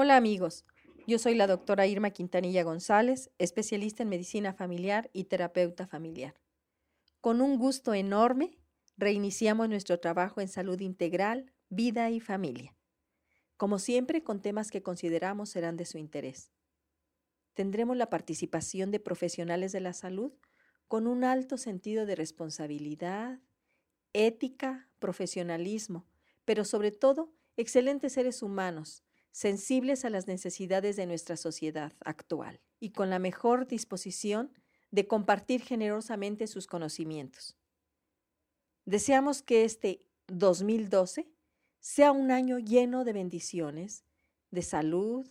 Hola amigos, yo soy la doctora Irma Quintanilla González, especialista en medicina familiar y terapeuta familiar. Con un gusto enorme, reiniciamos nuestro trabajo en salud integral, vida y familia. Como siempre, con temas que consideramos serán de su interés. Tendremos la participación de profesionales de la salud con un alto sentido de responsabilidad, ética, profesionalismo, pero sobre todo excelentes seres humanos, sensibles a las necesidades de nuestra sociedad actual y con la mejor disposición de compartir generosamente sus conocimientos. Deseamos que este 2012 sea un año lleno de bendiciones, de salud,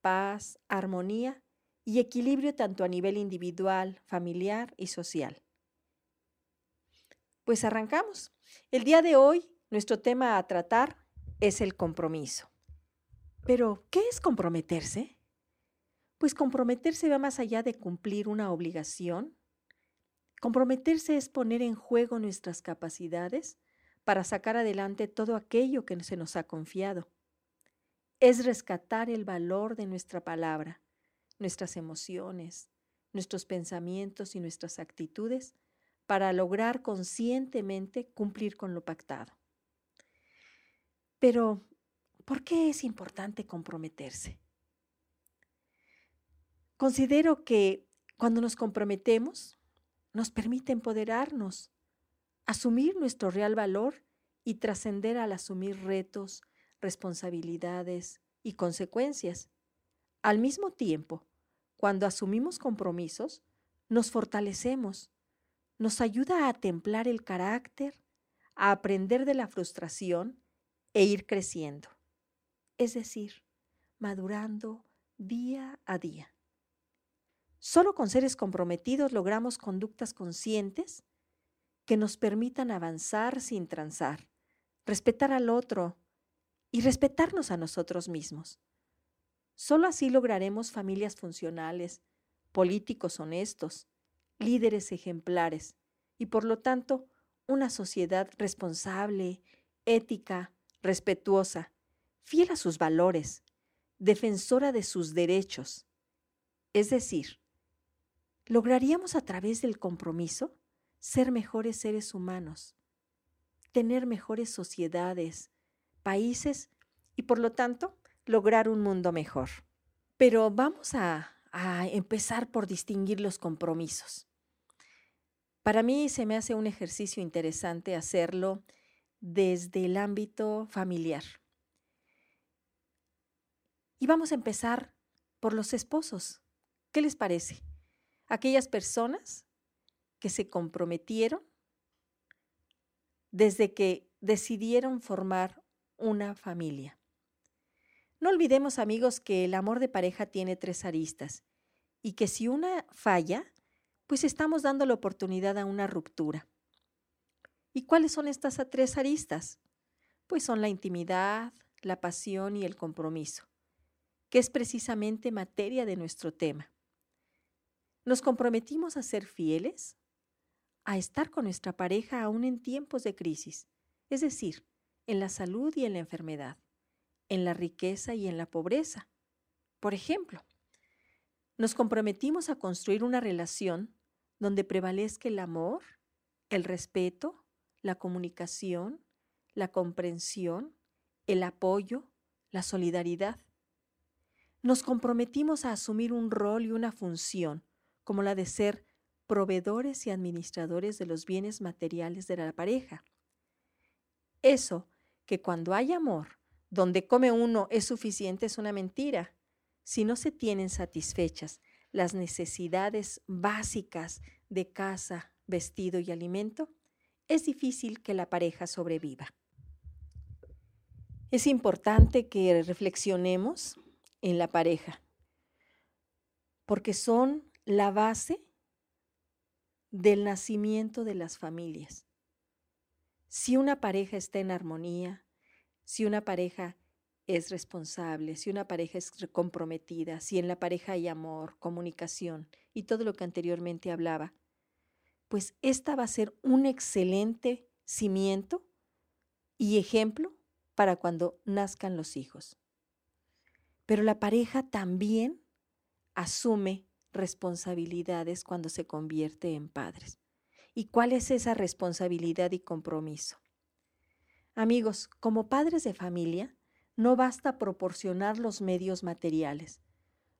paz, armonía y equilibrio tanto a nivel individual, familiar y social. Pues arrancamos. El día de hoy, nuestro tema a tratar es el compromiso. Pero, ¿qué es comprometerse? Pues comprometerse va más allá de cumplir una obligación. Comprometerse es poner en juego nuestras capacidades para sacar adelante todo aquello que se nos ha confiado. Es rescatar el valor de nuestra palabra, nuestras emociones, nuestros pensamientos y nuestras actitudes para lograr conscientemente cumplir con lo pactado. Pero, ¿por qué es importante comprometerse? Considero que cuando nos comprometemos, nos permite empoderarnos, asumir nuestro real valor y trascender al asumir retos, responsabilidades y consecuencias. Al mismo tiempo, cuando asumimos compromisos, nos fortalecemos, nos ayuda a templar el carácter, a aprender de la frustración e ir creciendo, es decir, madurando día a día. Solo con seres comprometidos logramos conductas conscientes que nos permitan avanzar sin transar, respetar al otro y respetarnos a nosotros mismos. Solo así lograremos familias funcionales, políticos honestos, líderes ejemplares y por lo tanto una sociedad responsable, ética, respetuosa, fiel a sus valores, defensora de sus derechos. Es decir, lograríamos a través del compromiso ser mejores seres humanos, tener mejores sociedades, países y por lo tanto lograr un mundo mejor. Pero vamos a, empezar por distinguir los compromisos. Para mí se me hace un ejercicio interesante hacerlo desde el ámbito familiar. Y vamos a empezar por los esposos. ¿Qué les parece? Aquellas personas que se comprometieron desde que decidieron formar una familia. No olvidemos, amigos, que el amor de pareja tiene tres aristas y que si una falla, pues estamos dando la oportunidad a una ruptura. ¿Y cuáles son estas tres aristas? Pues son la intimidad, la pasión y el compromiso, que es precisamente materia de nuestro tema. Nos comprometimos a ser fieles, a estar con nuestra pareja aún en tiempos de crisis, es decir, en la salud y en la enfermedad en la riqueza y en la pobreza. Por ejemplo, nos comprometimos a construir una relación donde prevalezca el amor, el respeto, la comunicación, la comprensión, el apoyo, la solidaridad. Nos comprometimos a asumir un rol y una función, como la de ser proveedores y administradores de los bienes materiales de la pareja. Eso que cuando hay amor donde come uno es suficiente es una mentira. Si no se tienen satisfechas las necesidades básicas de casa, vestido y alimento, es difícil que la pareja sobreviva. Es importante que reflexionemos en la pareja, porque son la base del nacimiento de las familias. Si una pareja está en armonía, si una pareja es responsable, si una pareja es comprometida, si en la pareja hay amor, comunicación y todo lo que anteriormente hablaba, pues esta va a ser un excelente cimiento y ejemplo para cuando nazcan los hijos. Pero la pareja también asume responsabilidades cuando se convierte en padres. ¿Y cuál es esa responsabilidad y compromiso? Amigos, como padres de familia, no basta proporcionar los medios materiales.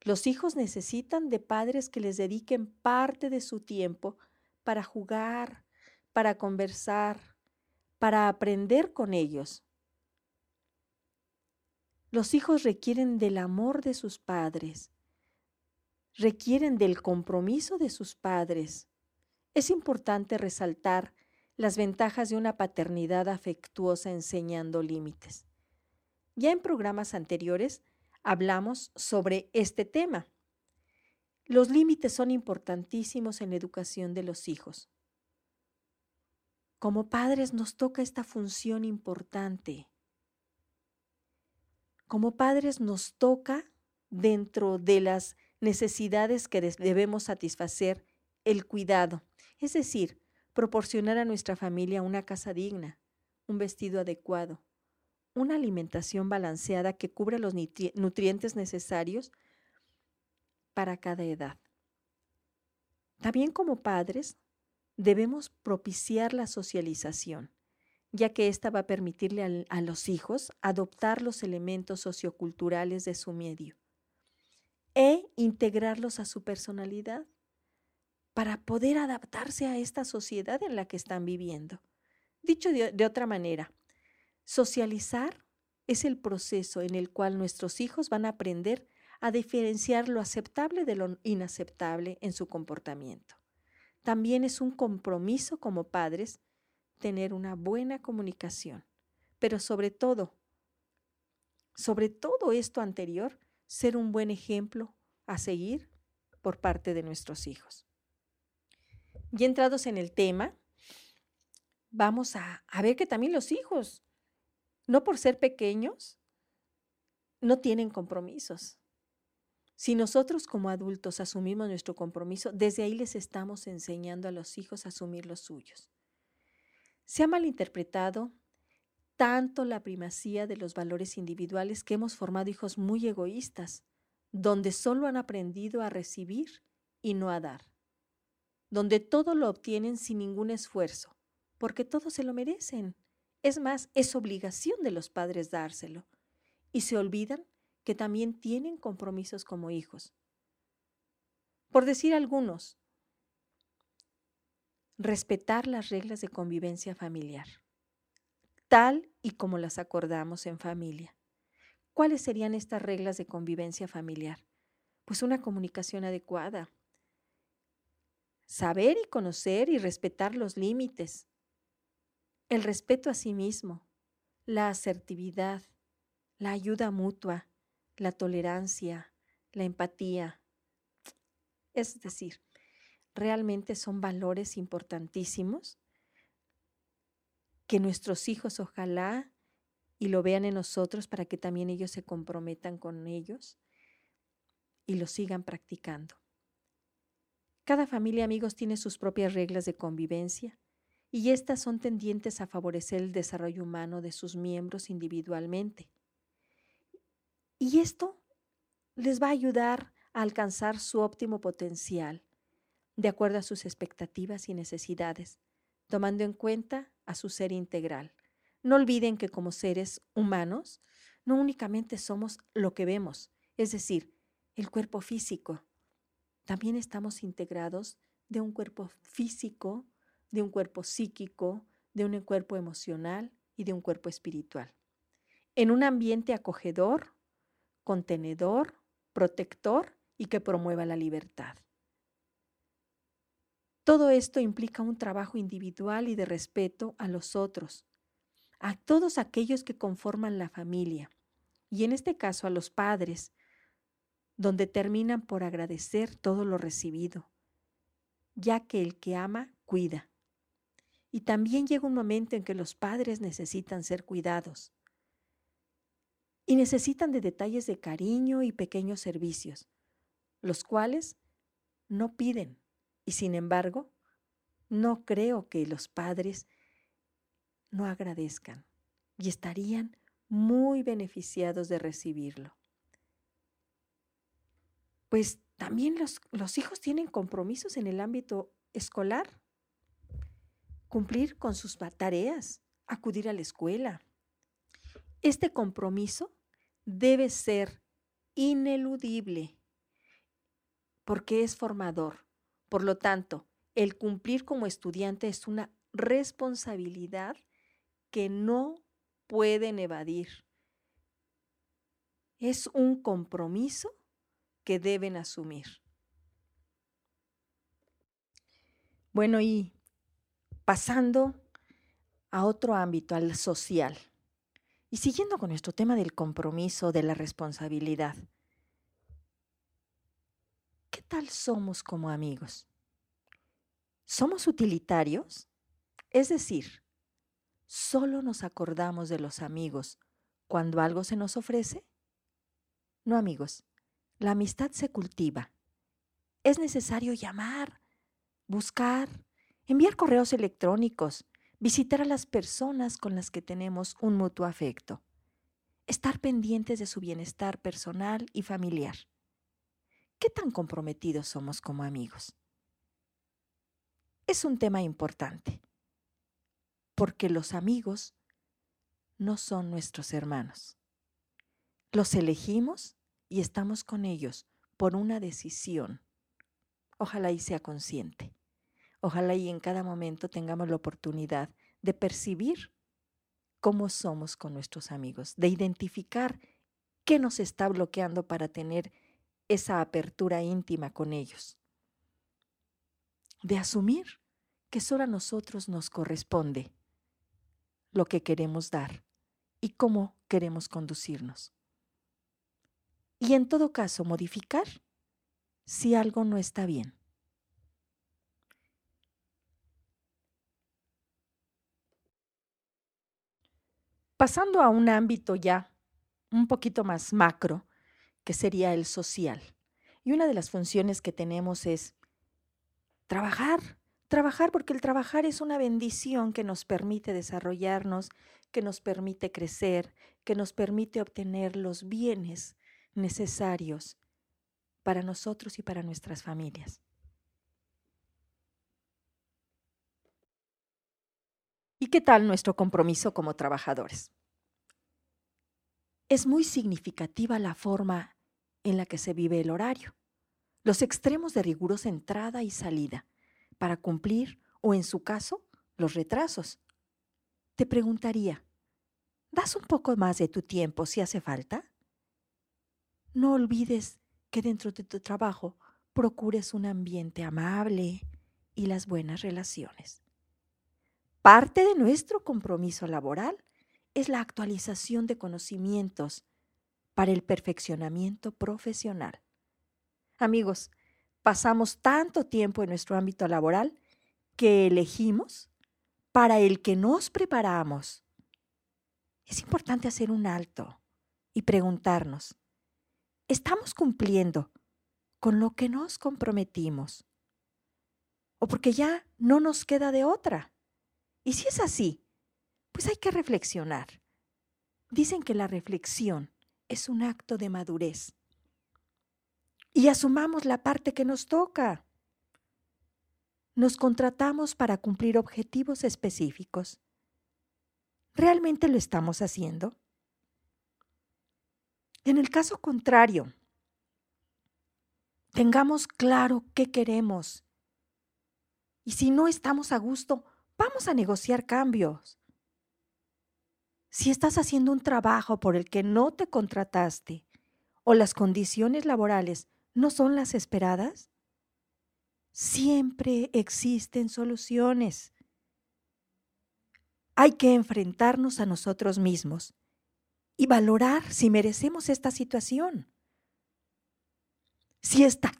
Los hijos necesitan de padres que les dediquen parte de su tiempo para jugar, para conversar, para aprender con ellos. Los hijos requieren del amor de sus padres, requieren del compromiso de sus padres. Es importante resaltar las ventajas de una paternidad afectuosa enseñando límites. Ya en programas anteriores hablamos sobre este tema. Los límites son importantísimos en la educación de los hijos. Como padres nos toca esta función importante. Como padres nos toca, dentro de las necesidades que debemos satisfacer, el cuidado, es decir, proporcionar a nuestra familia una casa digna, un vestido adecuado, una alimentación balanceada que cubra los nutrientes necesarios para cada edad. También como padres debemos propiciar la socialización, ya que ésta va a permitirle a, los hijos adoptar los elementos socioculturales de su medio e integrarlos a su personalidad para poder adaptarse a esta sociedad en la que están viviendo. Dicho de otra manera, socializar es el proceso en el cual nuestros hijos van a aprender a diferenciar lo aceptable de lo inaceptable en su comportamiento. También es un compromiso como padres tener una buena comunicación, pero sobre todo, sobre todo esto anterior, ser un buen ejemplo a seguir por parte de nuestros hijos. Y entrados en el tema, vamos a, ver que también los hijos, no por ser pequeños, no tienen compromisos. Si nosotros como adultos asumimos nuestro compromiso, desde ahí les estamos enseñando a los hijos a asumir los suyos. Se ha malinterpretado tanto la primacía de los valores individuales que hemos formado hijos muy egoístas, donde solo han aprendido a recibir y no a dar, donde todo lo obtienen sin ningún esfuerzo, porque todos se lo merecen. Es más, es obligación de los padres dárselo, y se olvidan que también tienen compromisos como hijos. Por decir algunos, respetar las reglas de convivencia familiar, tal y como las acordamos en familia. ¿Cuáles serían estas reglas de convivencia familiar? Pues una comunicación adecuada, saber y conocer y respetar los límites, el respeto a sí mismo, la asertividad, la ayuda mutua, la tolerancia, la empatía. Es decir, realmente son valores importantísimos que nuestros hijos ojalá y lo vean en nosotros para que también ellos se comprometan con ellos y lo sigan practicando. Cada familia, amigos, tiene sus propias reglas de convivencia y estas son tendientes a favorecer el desarrollo humano de sus miembros individualmente. Y esto les va a ayudar a alcanzar su óptimo potencial, de acuerdo a sus expectativas y necesidades, tomando en cuenta a su ser integral. No olviden que como seres humanos, no únicamente somos lo que vemos, es decir, el cuerpo físico. También estamos integrados de un cuerpo físico, de un cuerpo psíquico, de un cuerpo emocional y de un cuerpo espiritual. En un ambiente acogedor, contenedor, protector y que promueva la libertad. Todo esto implica un trabajo individual y de respeto a los otros, a todos aquellos que conforman la familia, y en este caso a los padres, donde terminan por agradecer todo lo recibido, ya que el que ama cuida. Y también llega un momento en que los padres necesitan ser cuidados y necesitan de detalles de cariño y pequeños servicios, los cuales no piden. Y sin embargo, no creo que los padres no agradezcan y estarían muy beneficiados de recibirlo. pues también los, los hijos tienen compromisos en el ámbito escolar. Cumplir con sus tareas, acudir a la escuela. Este compromiso debe ser ineludible porque es formador. Por lo tanto, el cumplir como estudiante es una responsabilidad que no pueden evadir. Es un compromiso que deben asumir. Bueno, y pasando a otro ámbito, al social, y siguiendo con nuestro tema del compromiso, de la responsabilidad, ¿qué tal somos como amigos? ¿Somos utilitarios? Es decir, ¿solo nos acordamos de los amigos cuando algo se nos ofrece? No, amigos, la amistad se cultiva. Es necesario llamar, buscar, enviar correos electrónicos, visitar a las personas con las que tenemos un mutuo afecto, estar pendientes de su bienestar personal y familiar. ¿Qué tan comprometidos somos como amigos? Es un tema importante, porque los amigos no son nuestros hermanos. Los elegimos y estamos con ellos por una decisión. Ojalá y sea consciente. Ojalá y en cada momento tengamos la oportunidad de percibir cómo somos con nuestros amigos, de identificar qué nos está bloqueando para tener esa apertura íntima con ellos, de asumir que solo a nosotros nos corresponde lo que queremos dar y cómo queremos conducirnos y en todo caso modificar si algo no está bien. Pasando a un ámbito ya un poquito más macro, que sería el social. Y una de las funciones que tenemos es trabajar, trabajar porque el trabajar es una bendición que nos permite desarrollarnos, que nos permite crecer, que nos permite obtener los bienes necesarios para nosotros y para nuestras familias. ¿Y qué tal nuestro compromiso como trabajadores? Es muy significativa la forma en la que se vive el horario, los extremos de rigurosa entrada y salida para cumplir o, en su caso, los retrasos. Te preguntaría, ¿das un poco más de tu tiempo si hace falta? No olvides que dentro de tu trabajo procures un ambiente amable y las buenas relaciones. Parte de nuestro compromiso laboral es la actualización de conocimientos para el perfeccionamiento profesional. Amigos, pasamos tanto tiempo en nuestro ámbito laboral que elegimos para el que nos preparamos. Es importante hacer un alto y preguntarnos, estamos cumpliendo con lo que nos comprometimos. O porque ya no nos queda de otra. Y si es así, pues hay que reflexionar. Dicen que la reflexión es un acto de madurez. Y asumamos la parte que nos toca. Nos contratamos para cumplir objetivos específicos. ¿Realmente lo estamos haciendo? En el caso contrario, tengamos claro qué queremos. Y si no estamos a gusto, vamos a negociar cambios. Si estás haciendo un trabajo por el que no te contrataste o las condiciones laborales no son las esperadas, siempre existen soluciones. Hay que enfrentarnos a nosotros mismos y valorar si merecemos esta situación. Si está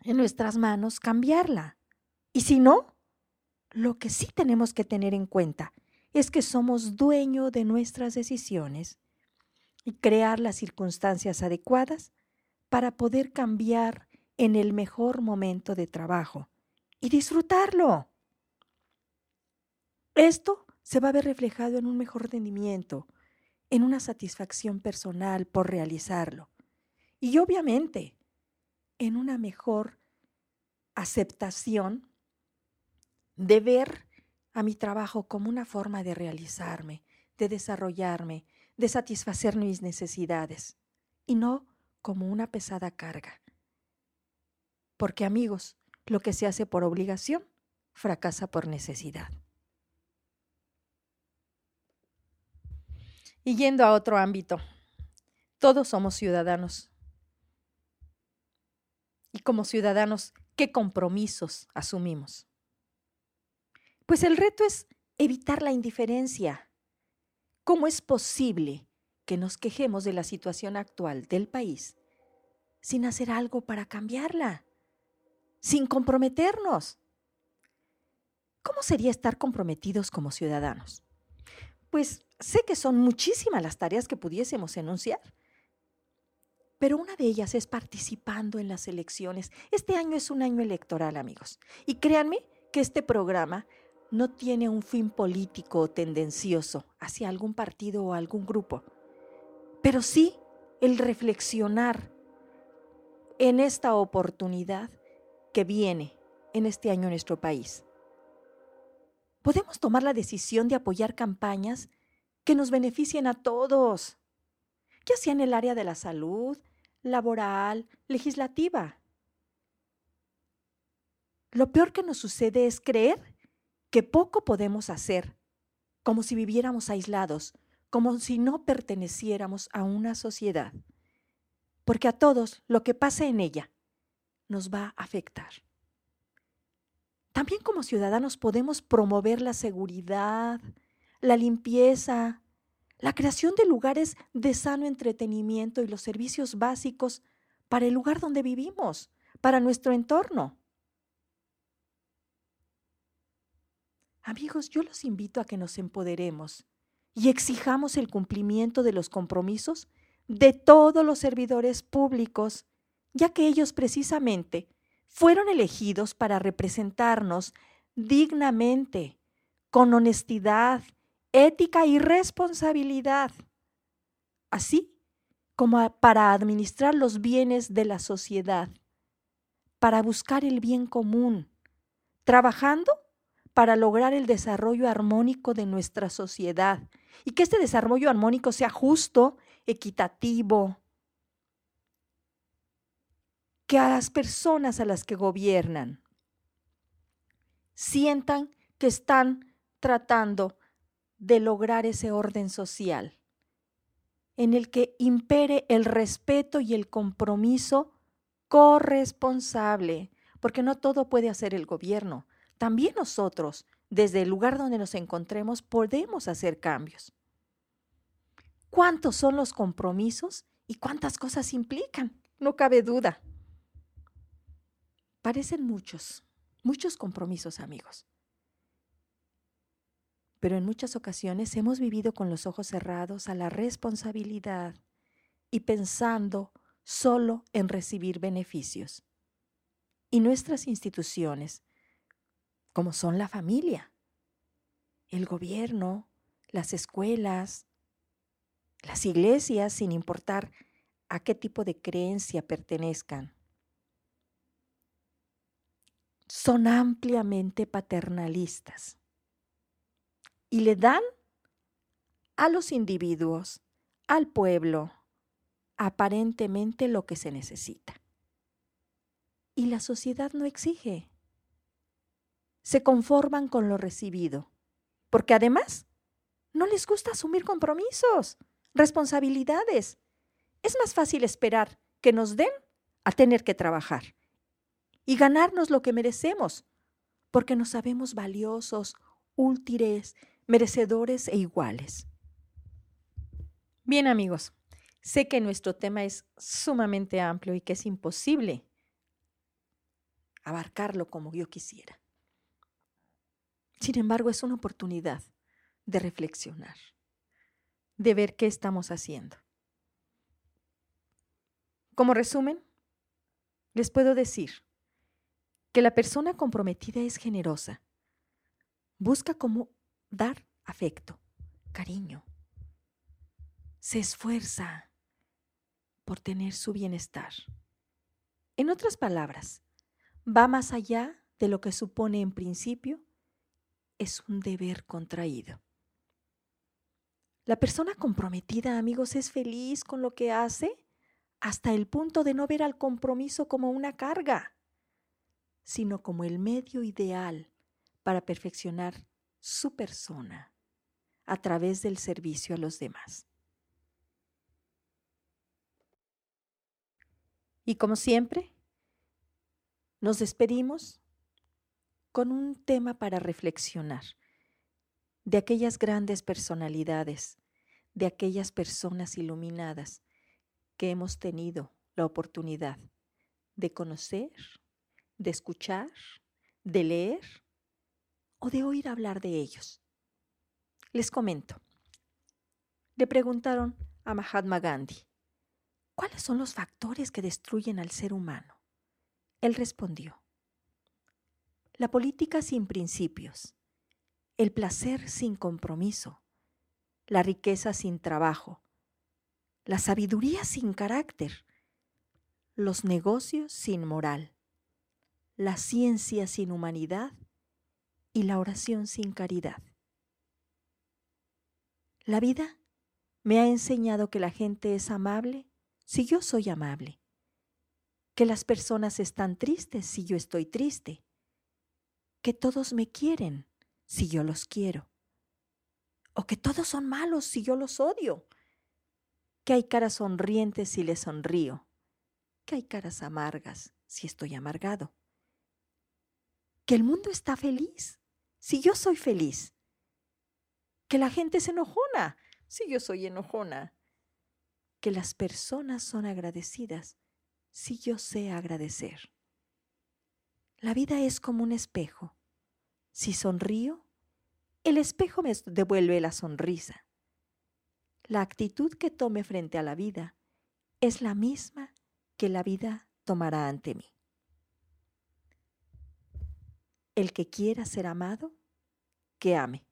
en nuestras manos, cambiarla. Y si no, lo que sí tenemos que tener en cuenta es que somos dueño de nuestras decisiones y crear las circunstancias adecuadas para poder cambiar en el mejor momento de trabajo y disfrutarlo. Esto se va a ver reflejado en un mejor rendimiento, en una satisfacción personal por realizarlo. Y obviamente, en una mejor aceptación de ver a mi trabajo como una forma de realizarme, de desarrollarme, de satisfacer mis necesidades y no como una pesada carga. Porque amigos, lo que se hace por obligación fracasa por necesidad. Y yendo a otro ámbito, todos somos ciudadanos. Y como ciudadanos, ¿qué compromisos asumimos? Pues el reto es evitar la indiferencia. ¿Cómo es posible que nos quejemos de la situación actual del país sin hacer algo para cambiarla? Sin comprometernos. ¿Cómo sería estar comprometidos como ciudadanos? Pues sé que son muchísimas las tareas que pudiésemos enunciar, pero una de ellas es participando en las elecciones. Este año es un año electoral, amigos. Y créanme que este programa no tiene un fin político o tendencioso hacia algún partido o algún grupo, pero sí el reflexionar en esta oportunidad que viene en este año en nuestro país. Podemos tomar la decisión de apoyar campañas que nos beneficien a todos, ya sea en el área de la salud, laboral, legislativa. Lo peor que nos sucede es creer que poco podemos hacer, como si viviéramos aislados, como si no perteneciéramos a una sociedad, porque a todos lo que pase en ella nos va a afectar. También como ciudadanos podemos promover la seguridad, la limpieza, la creación de lugares de sano entretenimiento y los servicios básicos para el lugar donde vivimos, para nuestro entorno. Amigos, yo los invito a que nos empoderemos y exijamos el cumplimiento de los compromisos de todos los servidores públicos, ya que ellos precisamente fueron elegidos para representarnos dignamente, con honestidad, ética y responsabilidad, así como para administrar los bienes de la sociedad, para buscar el bien común, trabajando para lograr el desarrollo armónico de nuestra sociedad y que este desarrollo armónico sea justo, equitativo, que a las personas a las que gobiernan sientan que están tratando de lograr ese orden social en el que impere el respeto y el compromiso corresponsable, porque no todo puede hacer el gobierno, también nosotros, desde el lugar donde nos encontremos, podemos hacer cambios. ¿Cuántos son los compromisos y cuántas cosas implican? No cabe duda. Parecen muchos, muchos compromisos, amigos. Pero en muchas ocasiones hemos vivido con los ojos cerrados a la responsabilidad y pensando solo en recibir beneficios. Y nuestras instituciones, como son la familia, el gobierno, las escuelas, las iglesias, sin importar a qué tipo de creencia pertenezcan. Son ampliamente paternalistas y le dan a los individuos, al pueblo, aparentemente lo que se necesita. Y la sociedad no exige se conforman con lo recibido, porque además no les gusta asumir compromisos, responsabilidades. Es más fácil esperar que nos den a tener que trabajar y ganarnos lo que merecemos, porque nos sabemos valiosos, útiles, merecedores e iguales. Bien amigos, sé que nuestro tema es sumamente amplio y que es imposible abarcarlo como yo quisiera. Sin embargo, es una oportunidad de reflexionar, de ver qué estamos haciendo. Como resumen, les puedo decir que la persona comprometida es generosa, busca cómo dar afecto, cariño, se esfuerza por tener su bienestar. En otras palabras, va más allá de lo que supone en principio, es un deber contraído. La persona comprometida, amigos, es feliz con lo que hace hasta el punto de no ver al compromiso como una carga, sino como el medio ideal para perfeccionar su persona a través del servicio a los demás. Y como siempre, nos despedimos con un tema para reflexionar de aquellas grandes personalidades, de aquellas personas iluminadas que hemos tenido la oportunidad de conocer, de escuchar, de leer o de oír hablar de ellos. Les comento. Le preguntaron a Mahatma Gandhi, ¿cuáles son los factores que destruyen al ser humano? Él respondió, la política sin principios, el placer sin compromiso, la riqueza sin trabajo, la sabiduría sin carácter, los negocios sin moral, la ciencia sin humanidad y la oración sin caridad. La vida me ha enseñado que la gente es amable si yo soy amable, que las personas están tristes si yo estoy triste, que todos me quieren si yo los quiero, o que todos son malos si yo los odio, que hay caras sonrientes si les sonrío, que hay caras amargas si estoy amargado, que el mundo está feliz si yo soy feliz, que la gente es enojona si yo soy enojona, que las personas son agradecidas si yo sé agradecer. La vida es como un espejo. Si sonrío, el espejo me devuelve la sonrisa. La actitud que tome frente a la vida es la misma que la vida tomará ante mí. El que quiera ser amado, que ame.